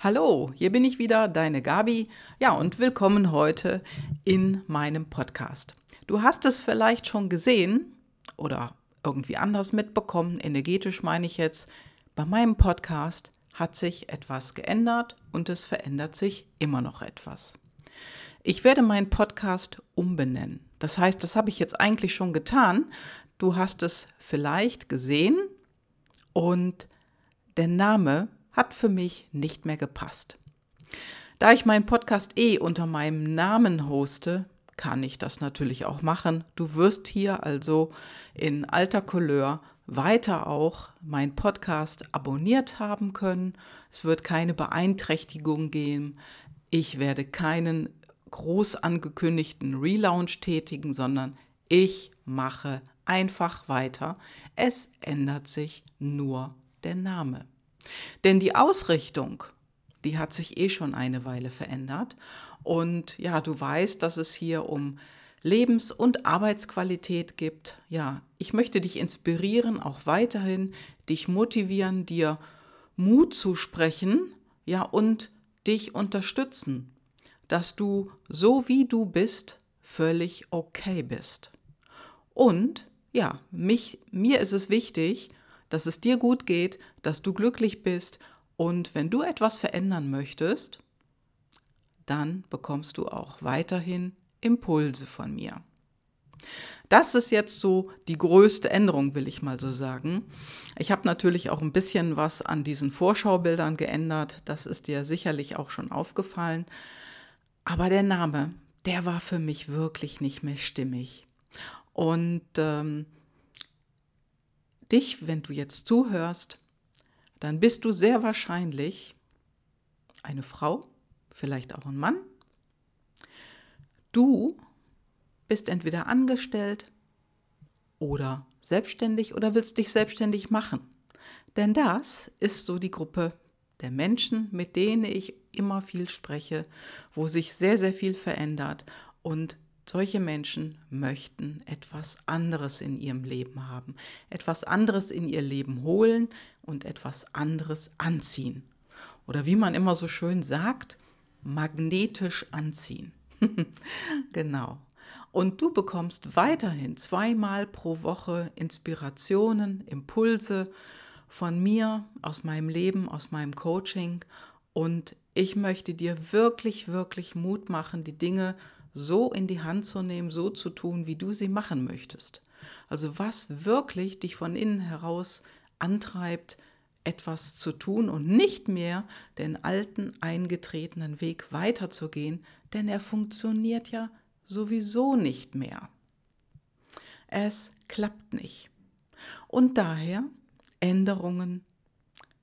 Hallo, hier bin ich wieder, deine Gabi. Ja, und willkommen heute in meinem Podcast. Du hast es vielleicht schon gesehen oder irgendwie anders mitbekommen, energetisch meine ich jetzt. Bei meinem Podcast hat sich etwas geändert und es verändert sich immer noch etwas. Ich werde meinen Podcast umbenennen. Das heißt, das habe ich jetzt eigentlich schon getan. Du hast es vielleicht gesehen und der Name hat für mich nicht mehr gepasst. Da ich meinen Podcast eh unter meinem Namen hoste, kann ich das natürlich auch machen. Du wirst hier also in alter Couleur weiter auch meinen Podcast abonniert haben können. Es wird keine Beeinträchtigung geben. Ich werde keinen groß angekündigten Relaunch tätigen, sondern ich mache einfach weiter. Es ändert sich nur der Name. Denn die Ausrichtung, die hat sich eh schon eine Weile verändert. Und ja, du weißt, dass es hier um Lebens- und Arbeitsqualität gibt. Ja, ich möchte dich inspirieren, auch weiterhin dich motivieren, dir Mut zu sprechen, ja, und dich unterstützen, dass du so wie du bist, völlig okay bist. Und ja, mich, mir ist es wichtig, dass es dir gut geht, dass du glücklich bist und wenn du etwas verändern möchtest, dann bekommst du auch weiterhin Impulse von mir. Das ist jetzt so die größte Änderung, will ich mal so sagen. Ich habe natürlich auch ein bisschen was an diesen Vorschaubildern geändert. Das ist dir sicherlich auch schon aufgefallen. Aber der Name, der war für mich wirklich nicht mehr stimmig. Und ähm, dich, wenn du jetzt zuhörst, dann bist du sehr wahrscheinlich eine Frau, vielleicht auch ein Mann. Du bist entweder angestellt oder selbstständig oder willst dich selbstständig machen. Denn das ist so die Gruppe der Menschen, mit denen ich immer viel spreche, wo sich sehr, sehr viel verändert und solche Menschen möchten etwas anderes in ihrem Leben haben, etwas anderes in ihr Leben holen und etwas anderes anziehen. Oder wie man immer so schön sagt, magnetisch anziehen. genau. Und du bekommst weiterhin zweimal pro Woche Inspirationen, Impulse von mir, aus meinem Leben, aus meinem Coaching. Und ich möchte dir wirklich, wirklich Mut machen, die Dinge so in die Hand zu nehmen, so zu tun, wie du sie machen möchtest. Also was wirklich dich von innen heraus antreibt, etwas zu tun und nicht mehr den alten eingetretenen Weg weiterzugehen, denn er funktioniert ja sowieso nicht mehr. Es klappt nicht. Und daher Änderungen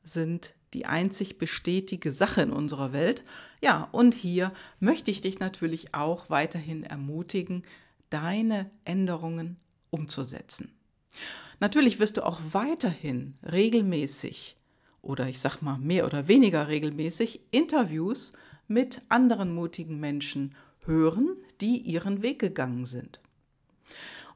sind die einzig bestätige Sache in unserer Welt. Ja, und hier möchte ich dich natürlich auch weiterhin ermutigen, deine Änderungen umzusetzen. Natürlich wirst du auch weiterhin regelmäßig oder ich sag mal mehr oder weniger regelmäßig Interviews mit anderen mutigen Menschen hören, die ihren Weg gegangen sind.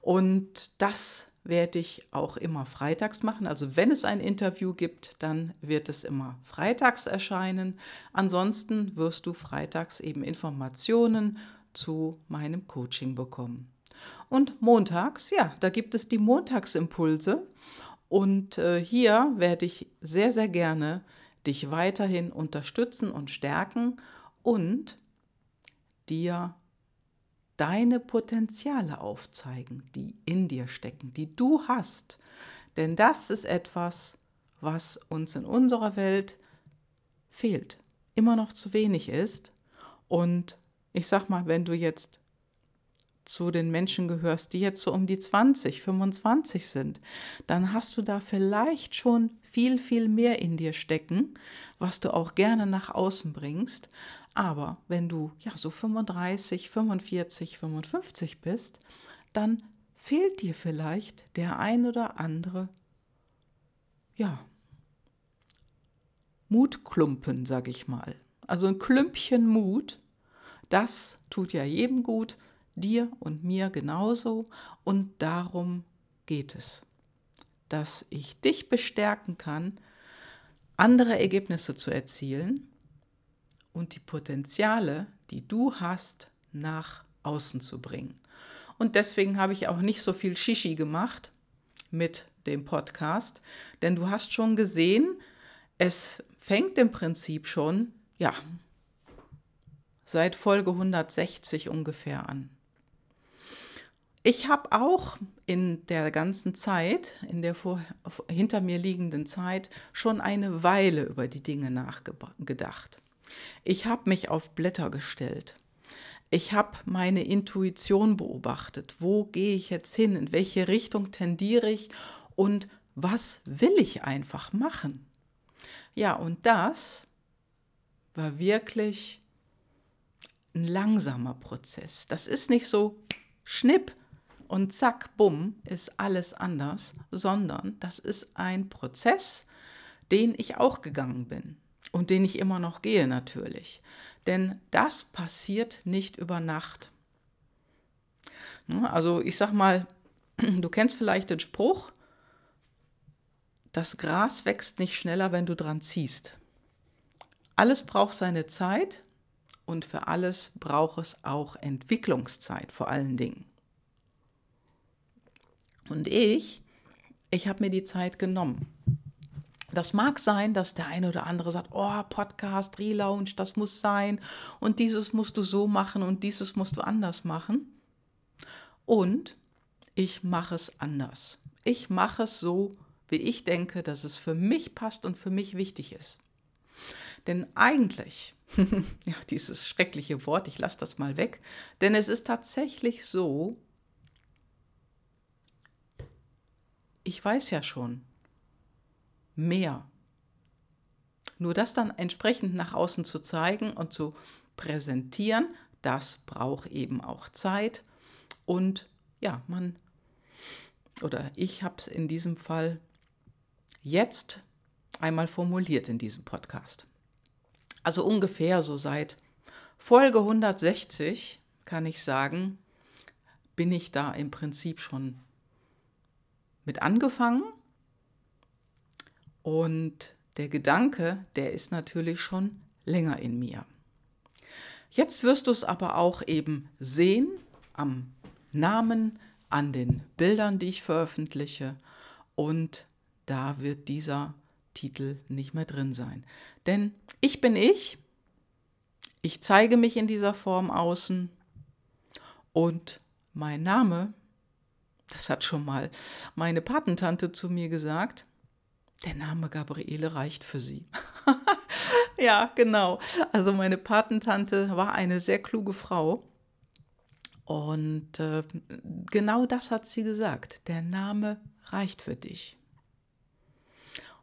Und das werde ich auch immer freitags machen. Also wenn es ein Interview gibt, dann wird es immer freitags erscheinen. Ansonsten wirst du freitags eben Informationen zu meinem Coaching bekommen. Und montags, ja, da gibt es die Montagsimpulse. Und äh, hier werde ich sehr, sehr gerne dich weiterhin unterstützen und stärken und dir deine Potenziale aufzeigen, die in dir stecken, die du hast. Denn das ist etwas, was uns in unserer Welt fehlt, immer noch zu wenig ist. Und ich sag mal, wenn du jetzt zu den Menschen gehörst, die jetzt so um die 20, 25 sind, dann hast du da vielleicht schon viel, viel mehr in dir stecken, was du auch gerne nach außen bringst. Aber wenn du ja so 35, 45, 55 bist, dann fehlt dir vielleicht der ein oder andere, ja, Mutklumpen, sag ich mal. Also ein Klümpchen Mut, das tut ja jedem gut, dir und mir genauso. Und darum geht es, dass ich dich bestärken kann, andere Ergebnisse zu erzielen, und die Potenziale, die du hast, nach außen zu bringen. Und deswegen habe ich auch nicht so viel Shishi gemacht mit dem Podcast, denn du hast schon gesehen, es fängt im Prinzip schon, ja, seit Folge 160 ungefähr an. Ich habe auch in der ganzen Zeit, in der vor, hinter mir liegenden Zeit, schon eine Weile über die Dinge nachgedacht. Ich habe mich auf Blätter gestellt. Ich habe meine Intuition beobachtet. Wo gehe ich jetzt hin? In welche Richtung tendiere ich? Und was will ich einfach machen? Ja, und das war wirklich ein langsamer Prozess. Das ist nicht so schnipp und zack, bumm, ist alles anders, sondern das ist ein Prozess, den ich auch gegangen bin und den ich immer noch gehe natürlich. Denn das passiert nicht über Nacht. Ne, also ich sag mal, du kennst vielleicht den Spruch, das Gras wächst nicht schneller, wenn du dran ziehst. Alles braucht seine Zeit und für alles braucht es auch Entwicklungszeit vor allen Dingen. Und ich, ich habe mir die Zeit genommen. Das mag sein, dass der eine oder andere sagt, oh, Podcast, Relaunch, das muss sein und dieses musst du so machen und dieses musst du anders machen. Und ich mache es anders. Ich mache es so, wie ich denke, dass es für mich passt und für mich wichtig ist. Denn eigentlich, ja, dieses schreckliche Wort, ich lasse das mal weg, denn es ist tatsächlich so, ich weiß ja schon mehr. Nur das dann entsprechend nach außen zu zeigen und zu präsentieren, das braucht eben auch Zeit. Und ja, man oder ich habe es in diesem Fall jetzt einmal formuliert in diesem Podcast. Also ungefähr so seit Folge 160 kann ich sagen, bin ich da im Prinzip schon mit angefangen. Und der Gedanke, der ist natürlich schon länger in mir. Jetzt wirst du es aber auch eben sehen am Namen, an den Bildern, die ich veröffentliche. Und da wird dieser Titel nicht mehr drin sein. Denn ich bin ich, ich zeige mich in dieser Form außen und mein Name das hat schon mal meine Patentante zu mir gesagt, der Name Gabriele reicht für sie. ja, genau. Also meine Patentante war eine sehr kluge Frau. Und äh, genau das hat sie gesagt. Der Name reicht für dich.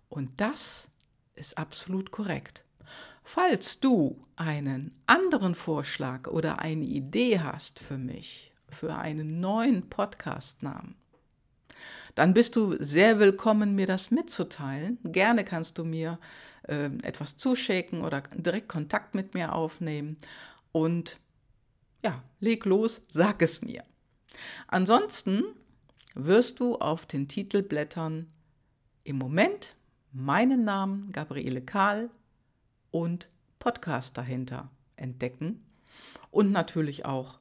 Und das ist absolut korrekt. Falls du einen anderen Vorschlag oder eine Idee hast für mich, für einen neuen Podcast-Namen, dann bist du sehr willkommen, mir das mitzuteilen. Gerne kannst du mir äh, etwas zuschicken oder direkt Kontakt mit mir aufnehmen. Und ja, leg los, sag es mir. Ansonsten wirst du auf den Titelblättern im Moment meinen Namen Gabriele Kahl und Podcast dahinter entdecken und natürlich auch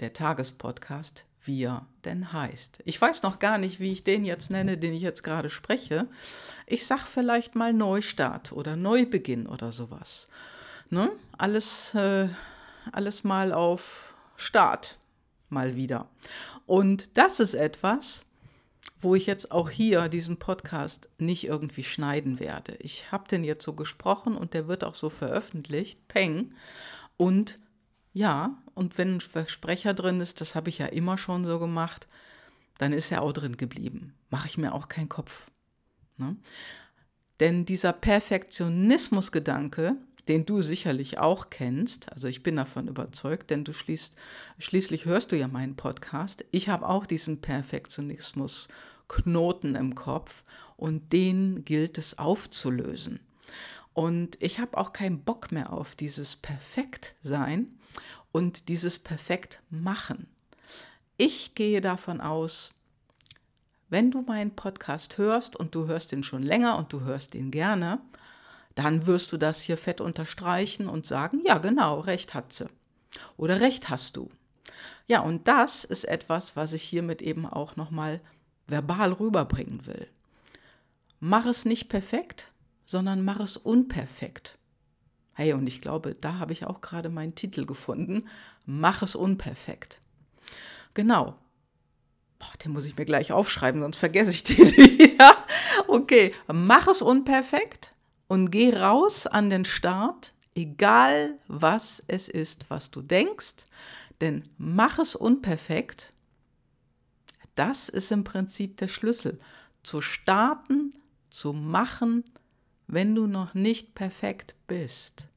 der Tagespodcast, wie er denn heißt. Ich weiß noch gar nicht, wie ich den jetzt nenne, den ich jetzt gerade spreche. Ich sag vielleicht mal Neustart oder Neubeginn oder sowas. Ne? Alles, äh, alles mal auf Start mal wieder. Und das ist etwas, wo ich jetzt auch hier diesen Podcast nicht irgendwie schneiden werde. Ich habe den jetzt so gesprochen und der wird auch so veröffentlicht, Peng. Und ja, und wenn ein Versprecher drin ist, das habe ich ja immer schon so gemacht, dann ist er auch drin geblieben. Mache ich mir auch keinen Kopf. Ne? Denn dieser Perfektionismusgedanke, den du sicherlich auch kennst, also ich bin davon überzeugt, denn du schließt, schließlich hörst du ja meinen Podcast, ich habe auch diesen Perfektionismus-Knoten im Kopf und den gilt es aufzulösen. Und ich habe auch keinen Bock mehr auf dieses Perfektsein, und dieses perfekt machen. Ich gehe davon aus, wenn du meinen Podcast hörst und du hörst ihn schon länger und du hörst ihn gerne, dann wirst du das hier fett unterstreichen und sagen, ja genau, recht hat sie. Oder recht hast du. Ja, und das ist etwas, was ich hiermit eben auch nochmal verbal rüberbringen will. Mach es nicht perfekt, sondern mach es unperfekt. Hey, und ich glaube, da habe ich auch gerade meinen Titel gefunden. Mach es unperfekt. Genau. Boah, den muss ich mir gleich aufschreiben, sonst vergesse ich den wieder. Okay, mach es unperfekt und geh raus an den Start, egal was es ist, was du denkst, denn mach es unperfekt, das ist im Prinzip der Schlüssel. Zu starten, zu machen, wenn du noch nicht perfekt bist.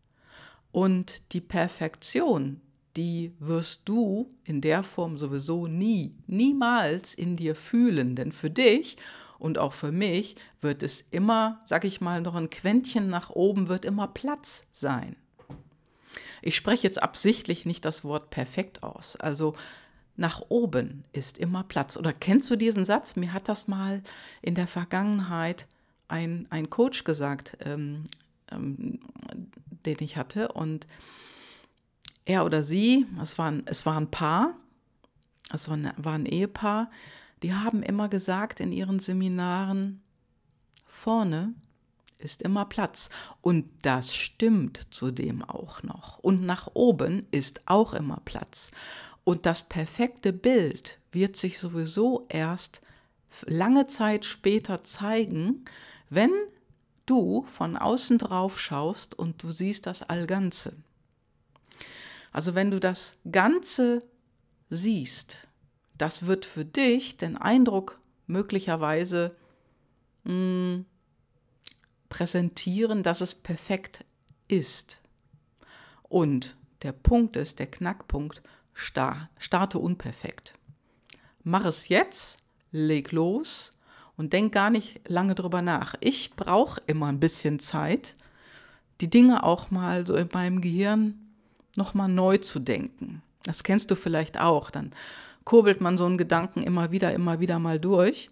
Und die Perfektion, die wirst du in der Form sowieso nie, niemals in dir fühlen. Denn für dich und auch für mich wird es immer, sag ich mal, noch ein Quäntchen nach oben, wird immer Platz sein. Ich spreche jetzt absichtlich nicht das Wort perfekt aus. Also nach oben ist immer Platz. Oder kennst du diesen Satz? Mir hat das mal in der Vergangenheit ein, ein Coach gesagt, ähm, ähm, den ich hatte. Und er oder sie, es war ein, es war ein Paar, es war ein, war ein Ehepaar, die haben immer gesagt in ihren Seminaren, vorne ist immer Platz. Und das stimmt zudem auch noch. Und nach oben ist auch immer Platz. Und das perfekte Bild wird sich sowieso erst lange Zeit später zeigen, wenn du von außen drauf schaust und du siehst das Allganze. Also wenn du das Ganze siehst, das wird für dich den Eindruck möglicherweise mh, hm, präsentieren, dass es perfekt ist. Und der Punkt ist, der Knackpunkt, starte unperfekt. Mach es jetzt, leg los und denk gar nicht lange drüber nach. Ich brauche immer ein bisschen Zeit, die Dinge auch mal so in meinem Gehirn nochmal neu zu denken. Das kennst du vielleicht auch. Dann kurbelt man so einen Gedanken immer wieder, immer wieder mal durch.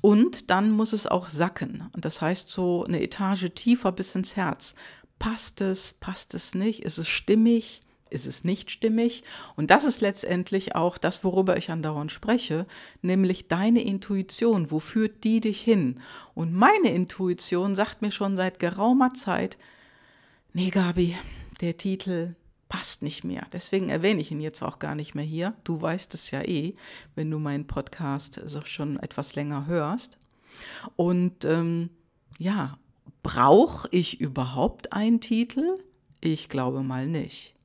Und dann muss es auch sacken. Und das heißt so eine Etage tiefer bis ins Herz. Passt es, passt es nicht? Ist es stimmig? Ist es nicht stimmig? Und das ist letztendlich auch das, worüber ich andauernd spreche, nämlich deine Intuition. Wo führt die dich hin? Und meine Intuition sagt mir schon seit geraumer Zeit, nee, Gabi, der Titel, passt nicht mehr. Deswegen erwähne ich ihn jetzt auch gar nicht mehr hier. Du weißt es ja eh, wenn du meinen Podcast schon etwas länger hörst. Und ähm, ja, brauche ich überhaupt einen Titel? Ich glaube mal nicht.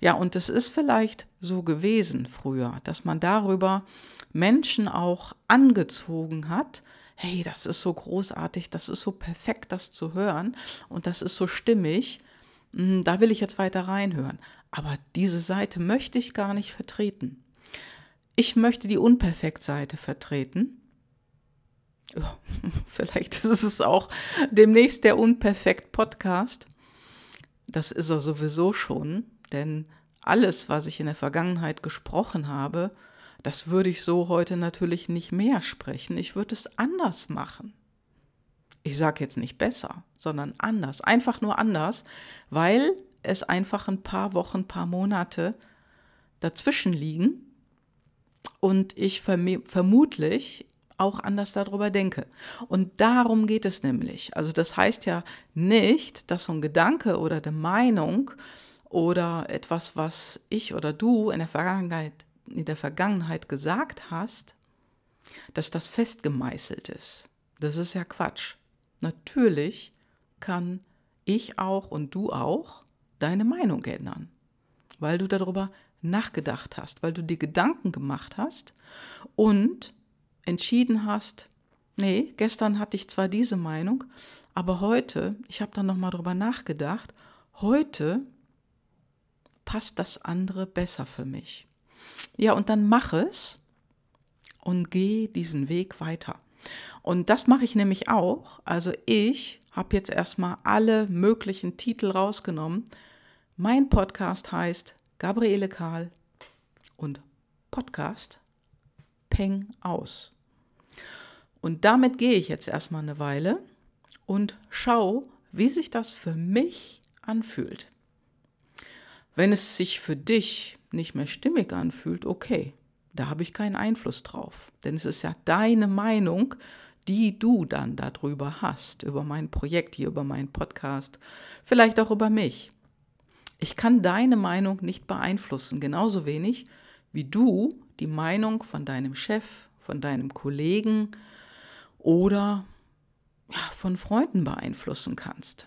Ja, und es ist vielleicht so gewesen früher, dass man darüber Menschen auch angezogen hat, hey, das ist so großartig, das ist so perfekt, das zu hören und das ist so stimmig. Hm, da will ich jetzt weiter reinhören. Aber diese Seite möchte ich gar nicht vertreten. Ich möchte die Unperfekt-Seite vertreten. Ja, vielleicht ist es auch demnächst der Unperfekt-Podcast. Das ist er sowieso schon, denn alles, was ich in der Vergangenheit gesprochen habe, das würde ich so heute natürlich nicht mehr sprechen. Ich würde es anders machen ich sage jetzt nicht besser, sondern anders, einfach nur anders, weil es einfach ein paar Wochen, paar Monate dazwischen liegen und ich verm vermutlich auch anders darüber denke. Und darum geht es nämlich. Also das heißt ja nicht, dass so ein Gedanke oder eine Meinung oder etwas, was ich oder du in der Vergangenheit, in der Vergangenheit gesagt hast, dass das festgemeißelt ist. Das ist ja Quatsch. Natürlich kann ich auch und du auch deine Meinung ändern, weil du darüber nachgedacht hast, weil du dir Gedanken gemacht hast und entschieden hast, nee, gestern hatte ich zwar diese Meinung, aber heute, ich habe dann nochmal drüber nachgedacht, heute passt das andere besser für mich. Ja, und dann mach es und geh diesen Weg weiter. Und das mache ich nämlich auch. Also ich habe jetzt erstmal alle möglichen Titel rausgenommen. Mein Podcast heißt Gabriele Karl und Podcast Peng aus. Und damit gehe ich jetzt erstmal eine Weile und schau, wie sich das für mich anfühlt. Wenn es sich für dich nicht mehr stimmig anfühlt, okay, da habe ich keinen Einfluss drauf. Denn es ist ja deine Meinung, die du dann darüber hast, über mein Projekt hier, über meinen Podcast, vielleicht auch über mich. Ich kann deine Meinung nicht beeinflussen, genauso wenig wie du die Meinung von deinem Chef, von deinem Kollegen oder von Freunden beeinflussen kannst.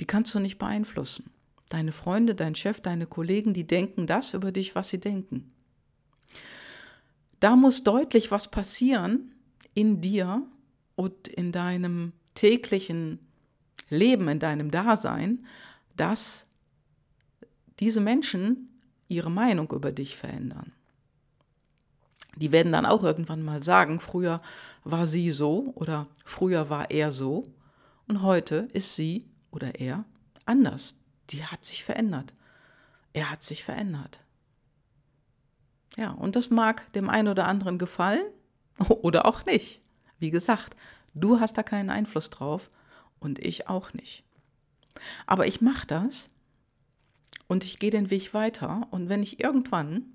Die kannst du nicht beeinflussen. Deine Freunde, dein Chef, deine Kollegen, die denken das über dich, was sie denken. Da muss deutlich was passieren in dir und in deinem täglichen Leben, in deinem Dasein, dass diese Menschen ihre Meinung über dich verändern. Die werden dann auch irgendwann mal sagen, früher war sie so oder früher war er so und heute ist sie oder er anders. Die hat sich verändert. Er hat sich verändert. Ja, und das mag dem einen oder anderen gefallen oder auch nicht. Wie gesagt, du hast da keinen Einfluss drauf und ich auch nicht. Aber ich mache das und ich gehe den Weg weiter und wenn ich irgendwann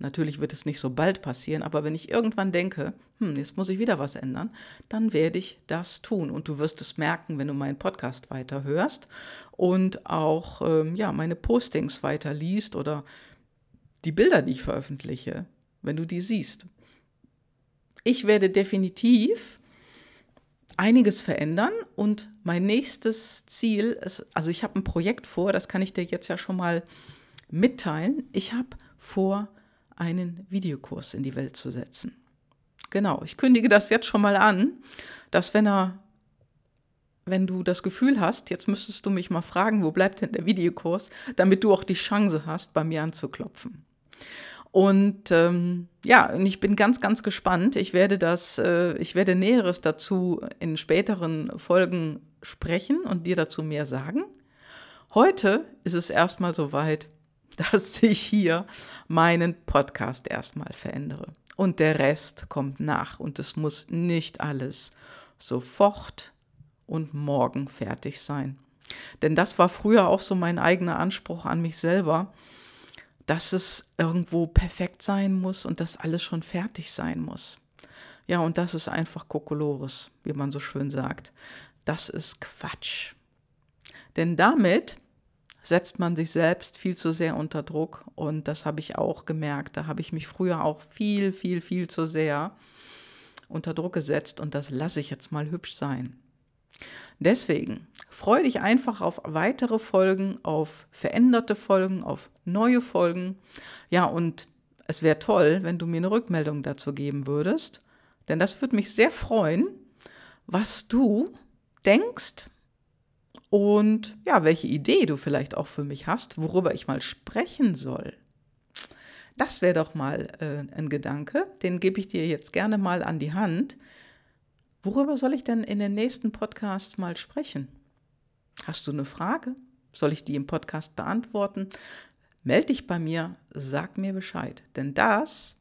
Natürlich wird es nicht so bald passieren, aber wenn ich irgendwann denke, hm, jetzt muss ich wieder was ändern, dann werde ich das tun. Und du wirst es merken, wenn du meinen Podcast weiterhörst und auch ähm, ja, meine Postings weiter liest oder die Bilder, die ich veröffentliche, wenn du die siehst. Ich werde definitiv einiges verändern und mein nächstes Ziel ist, also ich habe ein Projekt vor, das kann ich dir jetzt ja schon mal mitteilen. Ich habe vor, einen Videokurs in die Welt zu setzen. Genau, ich kündige das jetzt schon mal an, dass wenn er wenn du das Gefühl hast, jetzt müsstest du mich mal fragen, wo bleibt denn der Videokurs, damit du auch die Chance hast, bei mir anzuklopfen. Und ähm, ja, und ich bin ganz, ganz gespannt. Ich werde das, äh, ich werde Näheres dazu in späteren Folgen sprechen und dir dazu mehr sagen. Heute ist es erstmal soweit, dass ich hier meinen Podcast erstmal verändere. Und der Rest kommt nach. Und es muss nicht alles sofort und morgen fertig sein. Denn das war früher auch so mein eigener Anspruch an mich selber, dass es irgendwo perfekt sein muss und dass alles schon fertig sein muss. Ja, und das ist einfach Kokolores, wie man so schön sagt. Das ist Quatsch. Denn damit setzt man sich selbst viel zu sehr unter Druck. Und das habe ich auch gemerkt. Da habe ich mich früher auch viel, viel, viel zu sehr unter Druck gesetzt. Und das lasse ich jetzt mal hübsch sein. Deswegen freue dich einfach auf weitere Folgen, auf veränderte Folgen, auf neue Folgen. Ja, und es wäre toll, wenn du mir eine Rückmeldung dazu geben würdest. Denn das würde mich sehr freuen, was du denkst, und ja, welche Idee du vielleicht auch für mich hast, worüber ich mal sprechen soll. Das wäre doch mal äh, ein Gedanke, den gebe ich dir jetzt gerne mal an die Hand. Worüber soll ich denn in den nächsten Podcasts mal sprechen? Hast du eine Frage? Soll ich die im Podcast beantworten? Meld dich bei mir, sag mir Bescheid. Denn das,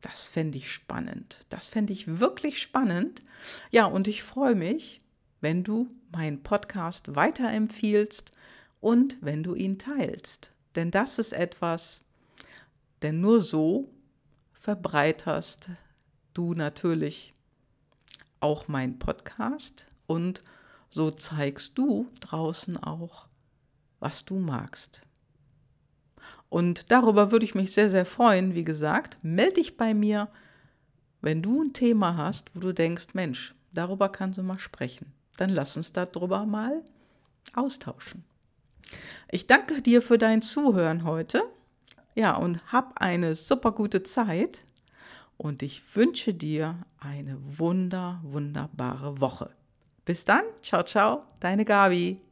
das fände ich spannend. Das fände ich wirklich spannend. Ja, und ich freue mich, wenn du meinen Podcast weiterempfiehlst und wenn du ihn teilst. Denn das ist etwas, denn nur so verbreiterst du natürlich auch meinen Podcast und so zeigst du draußen auch, was du magst. Und darüber würde ich mich sehr, sehr freuen. Wie gesagt, melde dich bei mir, wenn du ein Thema hast, wo du denkst, Mensch, darüber kannst du mal sprechen dann lass uns darüber mal austauschen. Ich danke dir für dein Zuhören heute. Ja, und hab eine super gute Zeit. Und ich wünsche dir eine wunder, wunderbare Woche. Bis dann. Ciao, ciao. Deine Gabi.